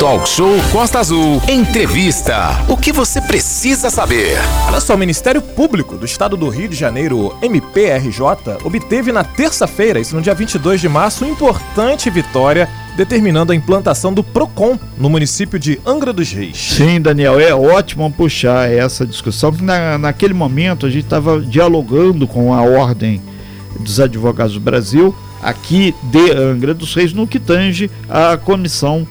Talk Show Costa Azul. Entrevista. O que você precisa saber? Olha só, o Ministério Público do Estado do Rio de Janeiro, MPRJ, obteve na terça-feira, isso no dia 22 de março, uma importante vitória determinando a implantação do PROCON no município de Angra dos Reis. Sim, Daniel, é ótimo puxar essa discussão, porque na, naquele momento a gente estava dialogando com a Ordem dos Advogados do Brasil, aqui de Angra dos Reis, no que tange a Comissão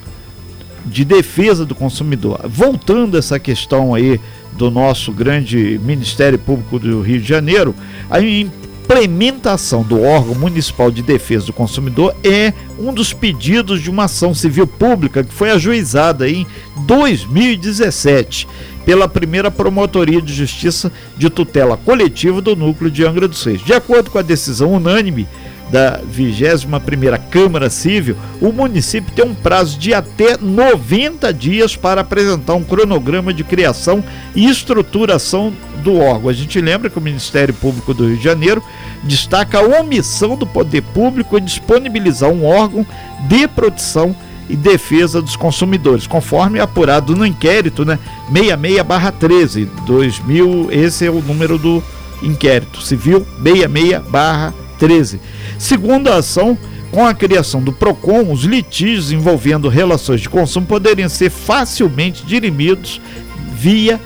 de defesa do consumidor. Voltando a essa questão aí do nosso grande Ministério Público do Rio de Janeiro, a implementação do órgão municipal de defesa do consumidor é um dos pedidos de uma ação civil pública que foi ajuizada em 2017 pela primeira promotoria de justiça de tutela coletiva do núcleo de Angra dos Reis. De acordo com a decisão unânime da 21ª Câmara Civil, o município tem um prazo de até 90 dias para apresentar um cronograma de criação e estruturação do órgão. A gente lembra que o Ministério Público do Rio de Janeiro destaca a omissão do poder público em disponibilizar um órgão de proteção e defesa dos consumidores, conforme apurado no inquérito, né, 66/13 2000, esse é o número do inquérito civil 66/13 Segundo a ação, com a criação do PROCON, os litígios envolvendo relações de consumo poderiam ser facilmente dirimidos via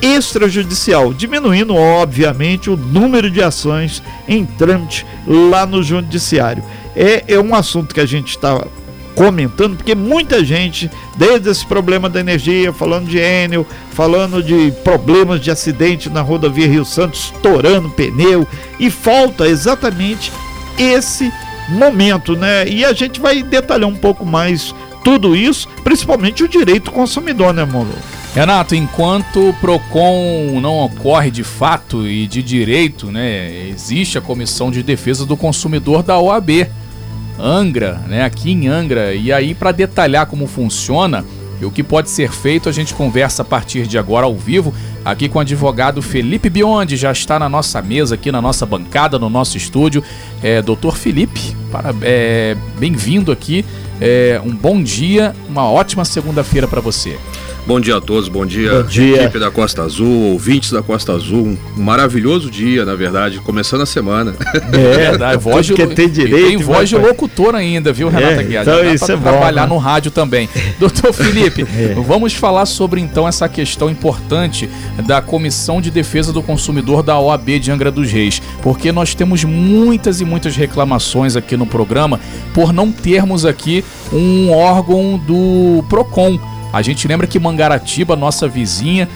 extrajudicial, diminuindo, obviamente, o número de ações em trâmite lá no Judiciário. É, é um assunto que a gente está comentando, porque muita gente, desde esse problema da energia, falando de Enel, falando de problemas de acidente na rodovia Rio Santos, estourando pneu, e falta exatamente esse momento, né? E a gente vai detalhar um pouco mais tudo isso, principalmente o direito do consumidor, né, Molo? Renato, enquanto o PROCON não ocorre de fato e de direito, né, existe a Comissão de Defesa do Consumidor da OAB, Angra, né, aqui em Angra. E aí, para detalhar como funciona, e o que pode ser feito, a gente conversa a partir de agora ao vivo, aqui com o advogado Felipe Biondi, já está na nossa mesa, aqui na nossa bancada, no nosso estúdio. É, doutor Felipe, para, é, bem-vindo aqui. É, um bom dia, uma ótima segunda-feira para você. Bom dia a todos, bom dia, bom dia, equipe da Costa Azul, ouvintes da Costa Azul. Um maravilhoso dia, na verdade, começando a semana. É, dá voz de, tem direito. Tem voz de locutor ainda, viu, Renata é, Guiar? Então isso é trabalhar bom, né? no rádio também. Doutor Felipe, é. vamos falar sobre então essa questão importante da Comissão de Defesa do Consumidor da OAB de Angra dos Reis, porque nós temos muitas e muitas reclamações aqui no programa por não termos aqui um órgão do PROCON a gente lembra que Mangaratiba, nossa vizinha,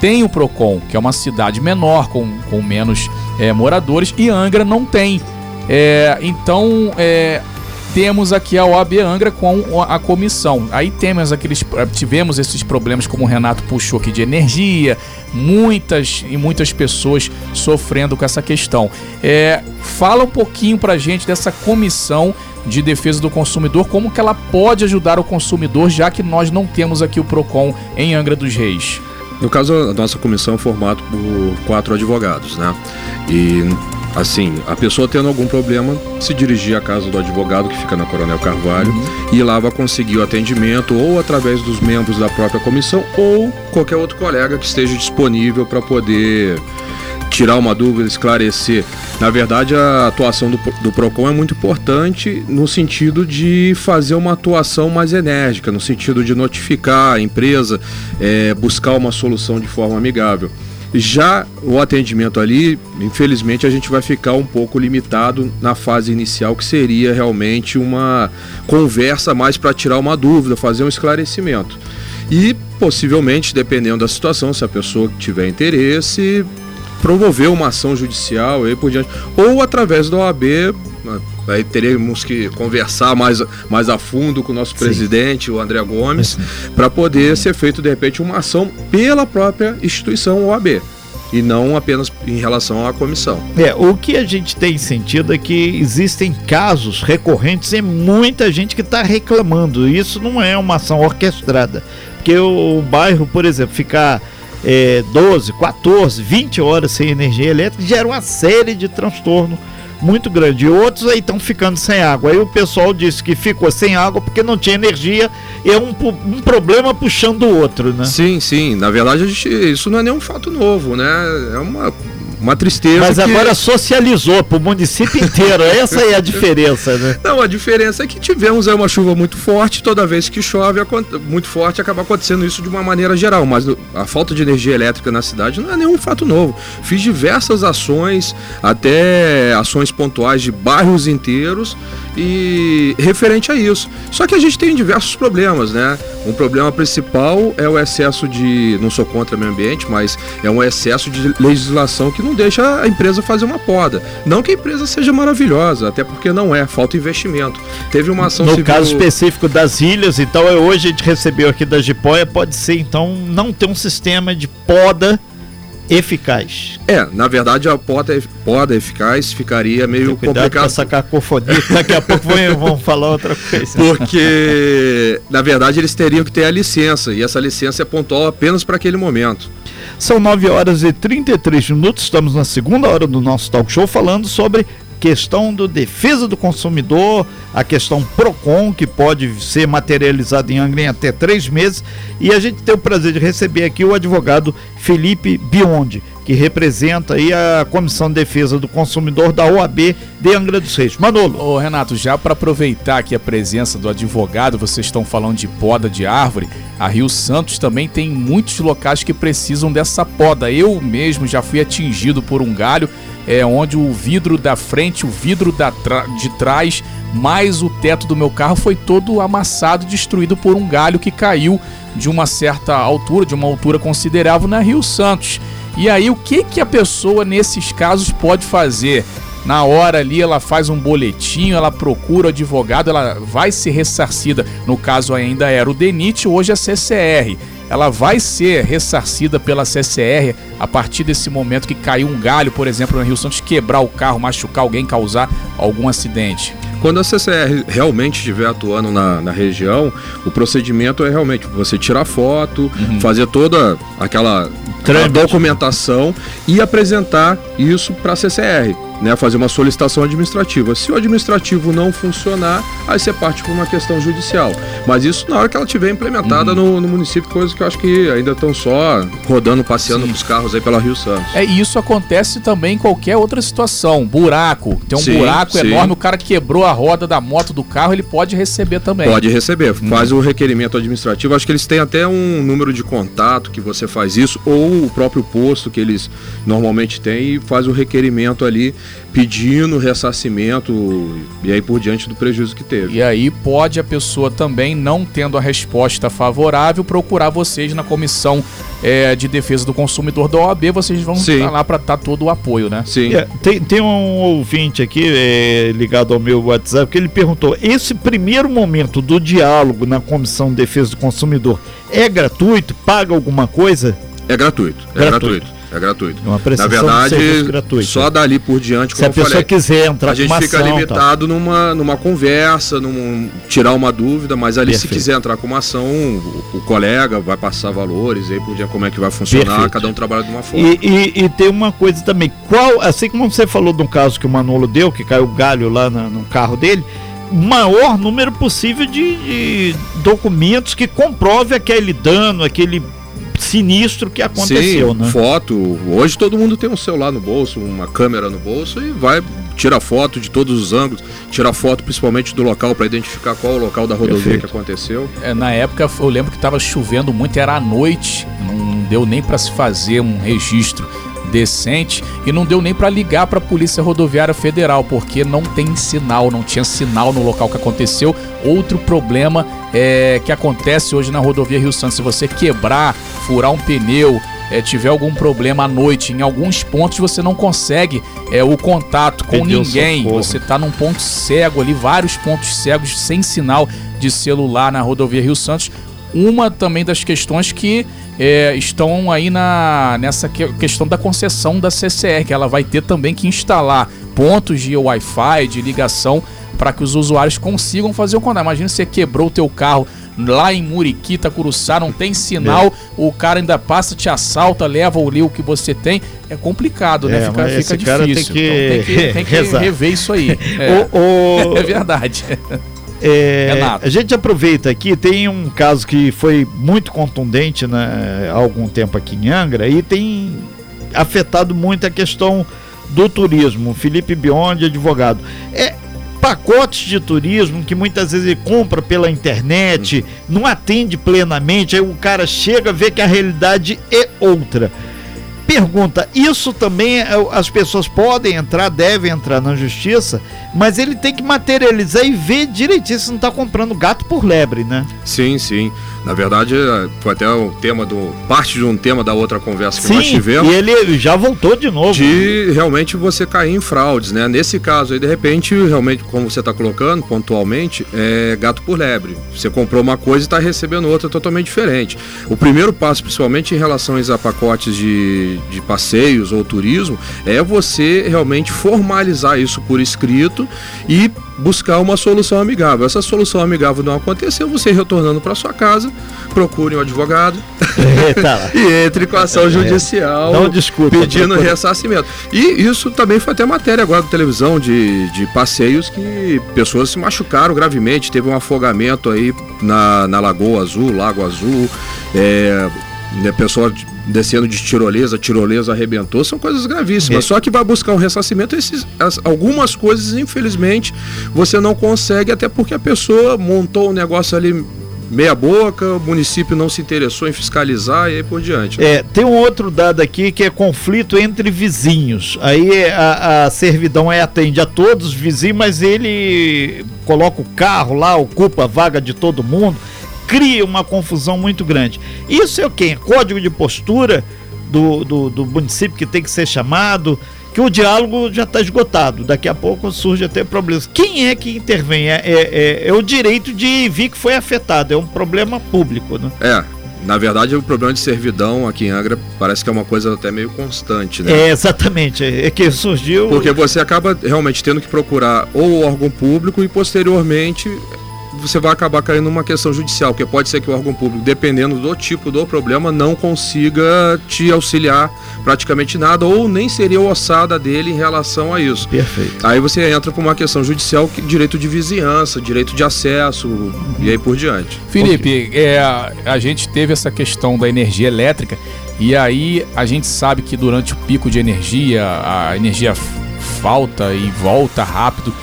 tem o Procon, que é uma cidade menor, com, com menos é, moradores, e Angra não tem. É, então, é, temos aqui a OAB Angra com a comissão. Aí temos aqueles, tivemos esses problemas, como o Renato puxou aqui, de energia, muitas e muitas pessoas sofrendo com essa questão. É, fala um pouquinho pra gente dessa comissão de defesa do consumidor, como que ela pode ajudar o consumidor, já que nós não temos aqui o PROCON em Angra dos Reis. No caso, a nossa comissão é formada por quatro advogados, né? E assim, a pessoa tendo algum problema, se dirigir à casa do advogado que fica na Coronel Carvalho uhum. e lá vai conseguir o atendimento ou através dos membros da própria comissão ou qualquer outro colega que esteja disponível para poder tirar uma dúvida, esclarecer. Na verdade, a atuação do, do PROCON é muito importante no sentido de fazer uma atuação mais enérgica, no sentido de notificar a empresa, é, buscar uma solução de forma amigável. Já o atendimento ali, infelizmente, a gente vai ficar um pouco limitado na fase inicial, que seria realmente uma conversa mais para tirar uma dúvida, fazer um esclarecimento. E possivelmente, dependendo da situação, se a pessoa tiver interesse, promover uma ação judicial e por diante, ou através da OAB, aí teremos que conversar mais, mais a fundo com o nosso Sim. presidente, o André Gomes, para poder ser feito de repente uma ação pela própria instituição OAB e não apenas em relação à comissão. É, o que a gente tem sentido é que existem casos recorrentes e muita gente que está reclamando. Isso não é uma ação orquestrada. Porque o, o bairro, por exemplo, ficar é, 12, 14, 20 horas sem energia elétrica gera uma série de transtornos muito grande. E outros aí estão ficando sem água. Aí o pessoal disse que ficou sem água porque não tinha energia. É um, um problema puxando o outro, né? Sim, sim. Na verdade, gente, isso não é nenhum fato novo, né? É uma uma tristeza. Mas que... agora socializou para o município inteiro. Essa é a diferença, né? Não, a diferença é que tivemos aí uma chuva muito forte. Toda vez que chove muito forte, acaba acontecendo isso de uma maneira geral. Mas a falta de energia elétrica na cidade não é nenhum fato novo. Fiz diversas ações, até ações pontuais de bairros inteiros e referente a isso. Só que a gente tem diversos problemas, né? Um problema principal é o excesso de, não sou contra o meio ambiente, mas é um excesso de legislação que não deixa a empresa fazer uma poda. Não que a empresa seja maravilhosa, até porque não é, falta investimento. Teve uma ação no civil... caso específico das ilhas, então hoje a gente recebeu aqui da Jipoia, pode ser então não ter um sistema de poda eficaz. É, na verdade a poda, poda eficaz ficaria meio complicado. Com essa cacofonia, daqui a pouco vão falar outra coisa. Porque, na verdade, eles teriam que ter a licença, e essa licença é pontual apenas para aquele momento. São 9 horas e 33 minutos, estamos na segunda hora do nosso talk show falando sobre questão do defesa do consumidor, a questão PROCON, que pode ser materializada em Angra em até três meses. E a gente tem o prazer de receber aqui o advogado Felipe Biondi, que representa aí a Comissão de Defesa do Consumidor da OAB de Angra dos Reis. Manolo. Ô Renato, já para aproveitar aqui a presença do advogado, vocês estão falando de poda de árvore, a Rio Santos também tem muitos locais que precisam dessa poda. Eu mesmo já fui atingido por um galho é, onde o vidro da frente, o vidro da de trás, mais o teto do meu carro foi todo amassado, destruído por um galho que caiu de uma certa altura, de uma altura considerável na Rio Santos. E aí, o que, que a pessoa nesses casos pode fazer? Na hora ali, ela faz um boletim, ela procura o advogado, ela vai ser ressarcida. No caso, ainda era o DENIT, hoje é CCR ela vai ser ressarcida pela CCR a partir desse momento que caiu um galho, por exemplo, no Rio Santos, quebrar o carro, machucar alguém, causar algum acidente? Quando a CCR realmente estiver atuando na, na região, o procedimento é realmente você tirar foto, uhum. fazer toda aquela, aquela documentação e apresentar isso para a CCR né, fazer uma solicitação administrativa. Se o administrativo não funcionar, aí você parte por uma questão judicial. Mas isso na hora que ela tiver implementada uhum. no, no, município, coisa que eu acho que ainda estão só rodando, passeando os carros aí pela Rio Santos. É, e isso acontece também em qualquer outra situação. Buraco. Tem um sim, buraco sim. enorme, o cara quebrou a roda da moto do carro, ele pode receber também. Pode receber. Uhum. Faz o requerimento administrativo. Acho que eles têm até um número de contato que você faz isso, ou o próprio posto que eles normalmente têm e faz o requerimento ali pedindo ressarcimento e aí por diante do prejuízo que teve. E aí pode a pessoa também, não tendo a resposta favorável, procurar vocês na comissão é, de defesa do consumidor da OAB, vocês vão estar lá para dar todo o apoio, né? Sim. É, tem, tem um ouvinte aqui é, ligado ao meu WhatsApp que ele perguntou: esse primeiro momento do diálogo na comissão de defesa do consumidor é gratuito? Paga alguma coisa? É gratuito. É gratuito. gratuito. É gratuito. É uma Na verdade, só dali por diante, Se a pessoa falei, quiser entrar a gente fica ação, limitado tá. numa, numa conversa, num, tirar uma dúvida, mas ali Perfeito. se quiser entrar com uma ação, o, o, colega vai passar valores, aí por dia como é que vai funcionar, Perfeito. cada um trabalha de uma forma. E, e, e, tem uma coisa também, qual, assim como você falou do caso que o Manolo deu, que caiu galho lá na, no carro dele, maior número possível de, de documentos que comprove aquele dano, aquele sinistro que aconteceu, Sim, né? Foto. Hoje todo mundo tem um celular no bolso, uma câmera no bolso e vai tira foto de todos os ângulos, tira foto principalmente do local para identificar qual o local da rodovia Perfeito. que aconteceu. É, na época eu lembro que estava chovendo muito, era à noite, não deu nem para se fazer um registro decente e não deu nem para ligar para a Polícia Rodoviária Federal, porque não tem sinal, não tinha sinal no local que aconteceu. Outro problema é, que acontece hoje na rodovia Rio Santos, se você quebrar, furar um pneu, é, tiver algum problema à noite, em alguns pontos você não consegue é, o contato com Pediu ninguém. Socorro. Você está num ponto cego ali, vários pontos cegos sem sinal de celular na rodovia Rio Santos. Uma também das questões que é, estão aí na, nessa questão da concessão da CCR, que ela vai ter também que instalar pontos de Wi-Fi, de ligação, para que os usuários consigam fazer o contato. Imagina você quebrou o teu carro lá em Muriquita, Curuçá, não tem sinal, é. o cara ainda passa, te assalta, leva o o que você tem. É complicado, né? É, fica, fica difícil. Tem que, então tem que, tem que rever isso aí. É, o, o... é verdade. É, a gente aproveita aqui, tem um caso que foi muito contundente né, há algum tempo aqui em Angra e tem afetado muito a questão do turismo. Felipe Biondi, advogado. É, pacotes de turismo que muitas vezes ele compra pela internet, não atende plenamente, aí o cara chega, vê que a realidade é outra. Pergunta: isso também é, as pessoas podem entrar, devem entrar na justiça, mas ele tem que materializar e ver direitinho se não está comprando gato por lebre, né? Sim, sim. Na verdade, é, foi até o tema do. parte de um tema da outra conversa que Sim, nós tivemos. E ele já voltou de novo. De realmente você cair em fraudes, né? Nesse caso aí, de repente, realmente, como você está colocando pontualmente, é gato por lebre. Você comprou uma coisa e está recebendo outra totalmente diferente. O primeiro passo, principalmente em relação a pacotes de, de passeios ou turismo, é você realmente formalizar isso por escrito e buscar uma solução amigável. Essa solução amigável não aconteceu, você retornando para sua casa, procure um advogado e entre com a ação judicial não, desculpa, pedindo ressarcimento. E isso também foi até matéria agora da televisão de, de passeios que pessoas se machucaram gravemente, teve um afogamento aí na, na Lagoa Azul, Lago Azul, é, né, pessoa descendo de tirolesa, tirolesa arrebentou, são coisas gravíssimas. É. Só que vai buscar um ressarcimento, esses, as, algumas coisas, infelizmente, você não consegue, até porque a pessoa montou um negócio ali meia boca, o município não se interessou em fiscalizar e aí por diante. Né? É, tem um outro dado aqui que é conflito entre vizinhos. Aí a, a servidão é, atende a todos os vizinhos, mas ele coloca o carro lá, ocupa a vaga de todo mundo cria uma confusão muito grande. Isso é o quê? Código de postura do, do, do município que tem que ser chamado, que o diálogo já está esgotado. Daqui a pouco surge até problemas. Quem é que intervém? É, é, é, é, o direito de vir que foi afetado, é um problema público, né? É. Na verdade, o problema de servidão aqui em Angra parece que é uma coisa até meio constante, né? É, exatamente. É que surgiu. Porque você acaba realmente tendo que procurar ou o órgão público e posteriormente você vai acabar caindo numa questão judicial, porque pode ser que o órgão público, dependendo do tipo do problema, não consiga te auxiliar praticamente nada, ou nem seria ossada dele em relação a isso. Perfeito. Aí você entra para uma questão judicial, direito de vizinhança, direito de acesso uhum. e aí por diante. Felipe, é, a gente teve essa questão da energia elétrica, e aí a gente sabe que durante o pico de energia, a energia falta e volta rápido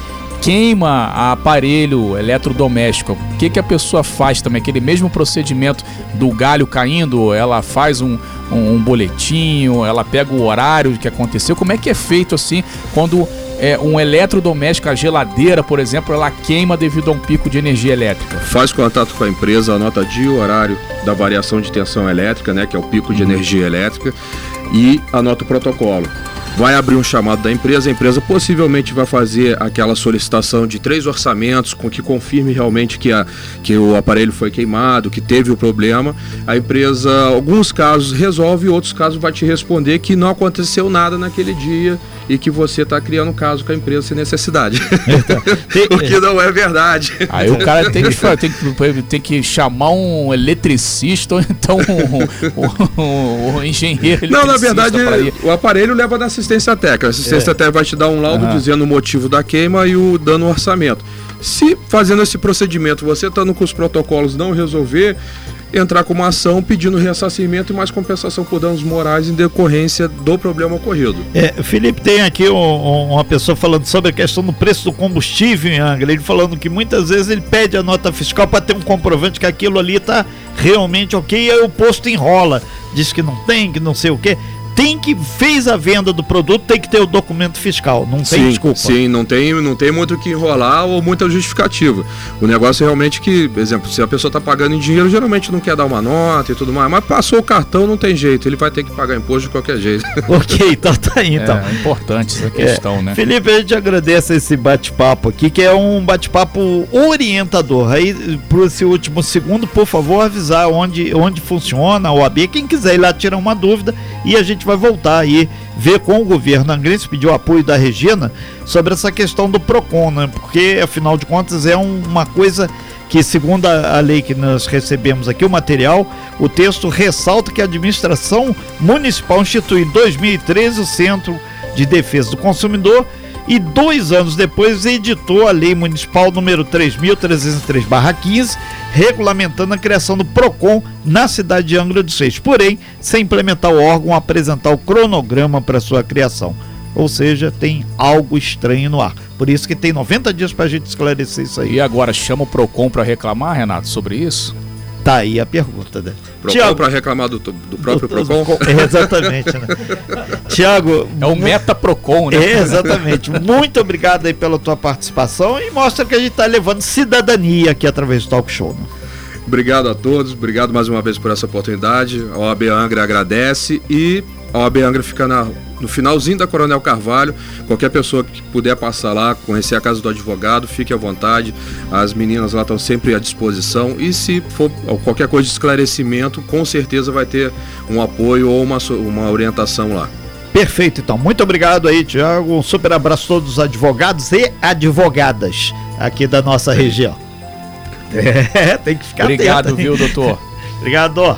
queima aparelho eletrodoméstico, o que, que a pessoa faz também? Aquele mesmo procedimento do galho caindo, ela faz um, um, um boletim, ela pega o horário que aconteceu. Como é que é feito assim quando é, um eletrodoméstico, a geladeira, por exemplo, ela queima devido a um pico de energia elétrica? Faz contato com a empresa, anota dia e horário da variação de tensão elétrica, né, que é o pico de energia elétrica, e anota o protocolo vai abrir um chamado da empresa, a empresa possivelmente vai fazer aquela solicitação de três orçamentos com que confirme realmente que, a, que o aparelho foi queimado, que teve o problema. A empresa, alguns casos resolve, outros casos vai te responder que não aconteceu nada naquele dia e que você está criando caso com a empresa sem necessidade. o que não é verdade. Aí o cara tem que, tem que, tem que chamar um eletricista ou então um, um, um engenheiro. Não, na verdade, o aparelho leva na assistência técnica. A assistência é. técnica vai te dar um laudo uhum. dizendo o motivo da queima e o dando o orçamento. Se fazendo esse procedimento você estando com os protocolos não resolver, entrar com uma ação pedindo ressarcimento e mais compensação por danos morais em decorrência do problema ocorrido. É, Felipe, tem aqui um, um, uma pessoa falando sobre a questão do preço do combustível em Angra. Ele falando que muitas vezes ele pede a nota fiscal para ter um comprovante que aquilo ali está realmente ok, e aí o posto enrola, diz que não tem, que não sei o que tem que fez a venda do produto tem que ter o documento fiscal, não tem sim, desculpa. Sim, não tem, não tem muito o que enrolar ou muita justificativa. O negócio é realmente que, por exemplo, se a pessoa está pagando em dinheiro, geralmente não quer dar uma nota e tudo mais, mas passou o cartão, não tem jeito, ele vai ter que pagar imposto de qualquer jeito. ok, então tá aí, então. É, é importante essa questão, é. né? Felipe, a gente agradece esse bate-papo aqui, que é um bate-papo orientador. Aí, para esse último segundo, por favor, avisar onde, onde funciona o AB, quem quiser ir lá tirar uma dúvida e a gente gente vai voltar aí, ver com o governo angrense, pedir o apoio da Regina sobre essa questão do PROCON, né? Porque, afinal de contas, é um, uma coisa que segundo a, a, lei que nós recebemos aqui, o material, o texto ressalta que a administração municipal institui em 2013 o Centro de Defesa do Consumidor e dois anos depois editou a Lei Municipal número 3.303-15, regulamentando a criação do PROCON na cidade de Angra dos Reis, porém, sem implementar o órgão apresentar o cronograma para sua criação. Ou seja, tem algo estranho no ar. Por isso que tem 90 dias para a gente esclarecer isso aí. E agora chama o PROCON para reclamar, Renato, sobre isso? Tá aí a pergunta, né? Procon para reclamar do, do próprio do, Procon? exatamente, né? Tiago. É o Meta Procon, né? exatamente. Muito obrigado aí pela tua participação e mostra que a gente está levando cidadania aqui através do talk show. Né? Obrigado a todos, obrigado mais uma vez por essa oportunidade. A OAB Angra agradece e a OAB Angra fica na, no finalzinho da Coronel Carvalho. Qualquer pessoa que puder passar lá, conhecer a casa do advogado, fique à vontade. As meninas lá estão sempre à disposição. E se for qualquer coisa de esclarecimento, com certeza vai ter um apoio ou uma, uma orientação lá. Perfeito, então. Muito obrigado aí, Tiago. Um super abraço a todos os advogados e advogadas aqui da nossa região. É, tem que ficar Obrigado, atento, viu, doutor? obrigado.